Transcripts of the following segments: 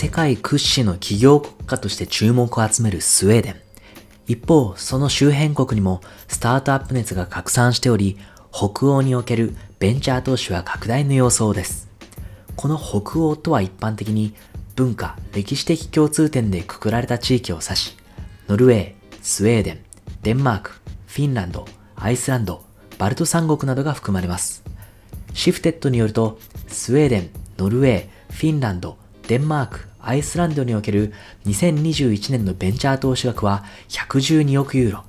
世界屈指の企業国家として注目を集めるスウェーデン。一方、その周辺国にもスタートアップ熱が拡散しており、北欧におけるベンチャー投資は拡大の様相です。この北欧とは一般的に文化、歴史的共通点でくくられた地域を指し、ノルウェー、スウェーデン、デンマーク、フィンランド、アイスランド、バルト三国などが含まれます。シフテッドによると、スウェーデン、ノルウェー、フィンランド、デンマーク、アイスランドにおける2021年のベンチャー投資額は112億ユーロ。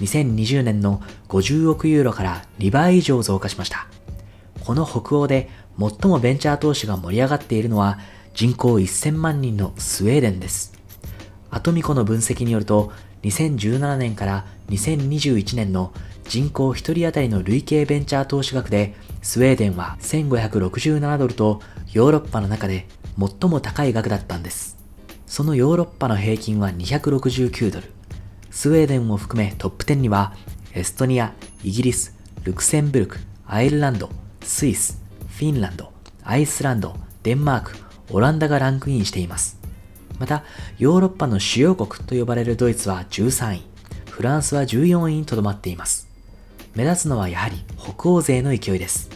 2020年の50億ユーロから2倍以上増加しました。この北欧で最もベンチャー投資が盛り上がっているのは人口1000万人のスウェーデンです。アトミコの分析によると2017年から2021年の人口1人当たりの累計ベンチャー投資額でスウェーデンは1567ドルとヨーロッパの中で最も高い額だったんです。そのヨーロッパの平均は269ドル。スウェーデンを含めトップ10にはエストニア、イギリス、ルクセンブルク、アイルランド、スイス、フィンランド、アイスランド、デンマーク、オランダがランクインしています。また、ヨーロッパの主要国と呼ばれるドイツは13位、フランスは14位にとどまっています。目立つのはやはり北欧勢の勢いです。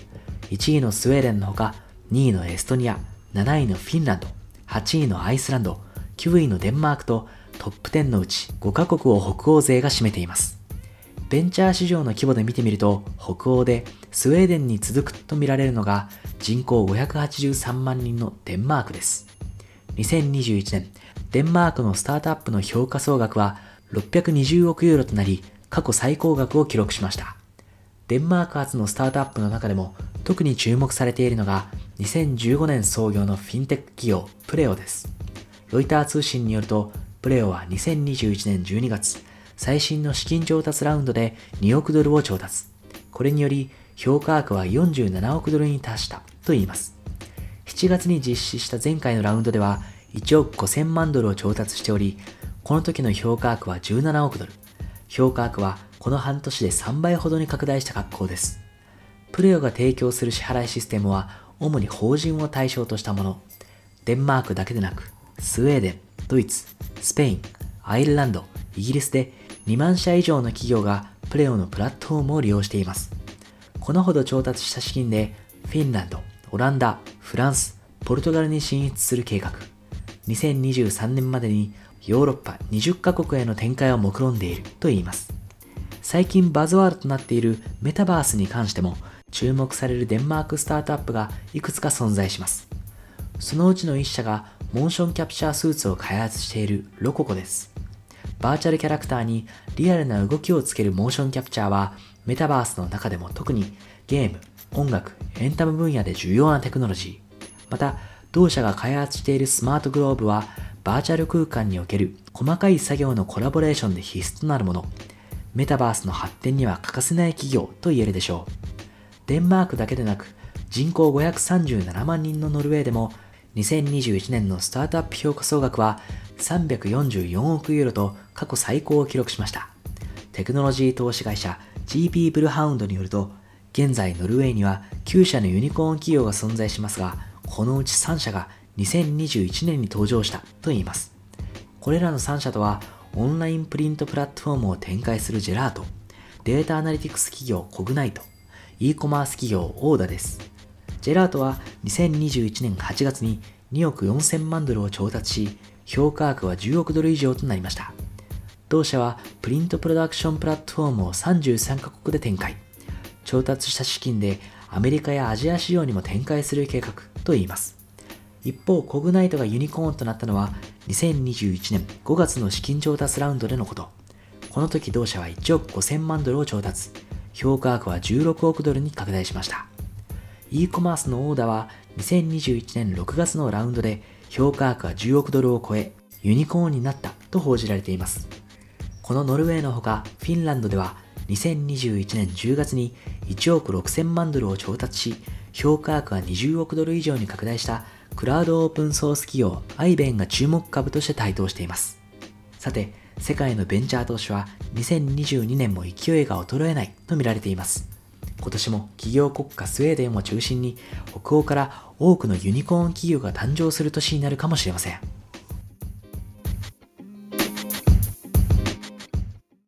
1位のスウェーデンのほか、2位のエストニア、7位のフィンランド、8位のアイスランド、9位のデンマークとトップ10のうち5カ国を北欧勢が占めています。ベンチャー市場の規模で見てみると、北欧でスウェーデンに続くと見られるのが人口583万人のデンマークです。2021年、デンマークのスタートアップの評価総額は620億ユーロとなり、過去最高額を記録しました。デンマーク発のスタートアップの中でも特に注目されているのが2015年創業のフィンテック企業プレオです。ロイター通信によると、プレオは2021年12月、最新の資金調達ラウンドで2億ドルを調達。これにより、評価額は47億ドルに達したと言います。7月に実施した前回のラウンドでは1億5000万ドルを調達しており、この時の評価額は17億ドル。評価額はこの半年で3倍ほどに拡大した格好です。プレオが提供する支払いシステムは主に法人を対象としたもの。デンマークだけでなく、スウェーデン、ドイツ、スペイン、アイルランド、イギリスで2万社以上の企業がプレオのプラットフォームを利用しています。このほど調達した資金でフィンランド、オランダ、フランス、ポルトガルに進出する計画。2023年までにヨーロッパ20カ国への展開を目論んでいると言います。最近バズワードとなっているメタバースに関しても注目されるデンマークスタートアップがいくつか存在します。そのうちの1社がモーションキャプチャースーツを開発しているロココです。バーチャルキャラクターにリアルな動きをつけるモーションキャプチャーはメタバースの中でも特にゲーム、音楽、エンタメ分野で重要なテクノロジー。また、同社が開発しているスマートグローブはバーチャル空間における細かい作業のコラボレーションで必須となるもの。メタバースの発展には欠かせない企業と言えるでしょう。デンマークだけでなく人口537万人のノルウェーでも2021年のスタートアップ評価総額は344億ユーロと過去最高を記録しました。テクノロジー投資会社 GP ブルハウンドによると、現在ノルウェーには9社のユニコーン企業が存在しますが、このうち3社が2021年に登場したといいます。これらの3社とは、オンラインプリントプラットフォームを展開するジェラート、データアナリティクス企業コグナイト、e コマース企業オーダです。ジェラートは2021年8月に2億4000万ドルを調達し、評価額は10億ドル以上となりました。同社はプリントプロダクションプラットフォームを33カ国で展開。調達した資金でアメリカやアジア市場にも展開する計画と言います。一方、コグナイトがユニコーンとなったのは2021年5月の資金調達ラウンドでのこと。この時同社は1億5000万ドルを調達。評価額は16億ドルに拡大しました。e コマースのオーダーは2021年6月のラウンドで評価額は10億ドルを超え、ユニコーンになったと報じられています。このノルウェーのほか、フィンランドでは2021年10月に1億6000万ドルを調達し、評価額は20億ドル以上に拡大したクラウドオープンソース企業アイベンが注目株として台頭しています。さて、世界のベンチャー投資は2022年も勢いが衰えないと見られています。今年も企業国家スウェーデンを中心に北欧から多くのユニコーン企業が誕生する年になるかもしれません。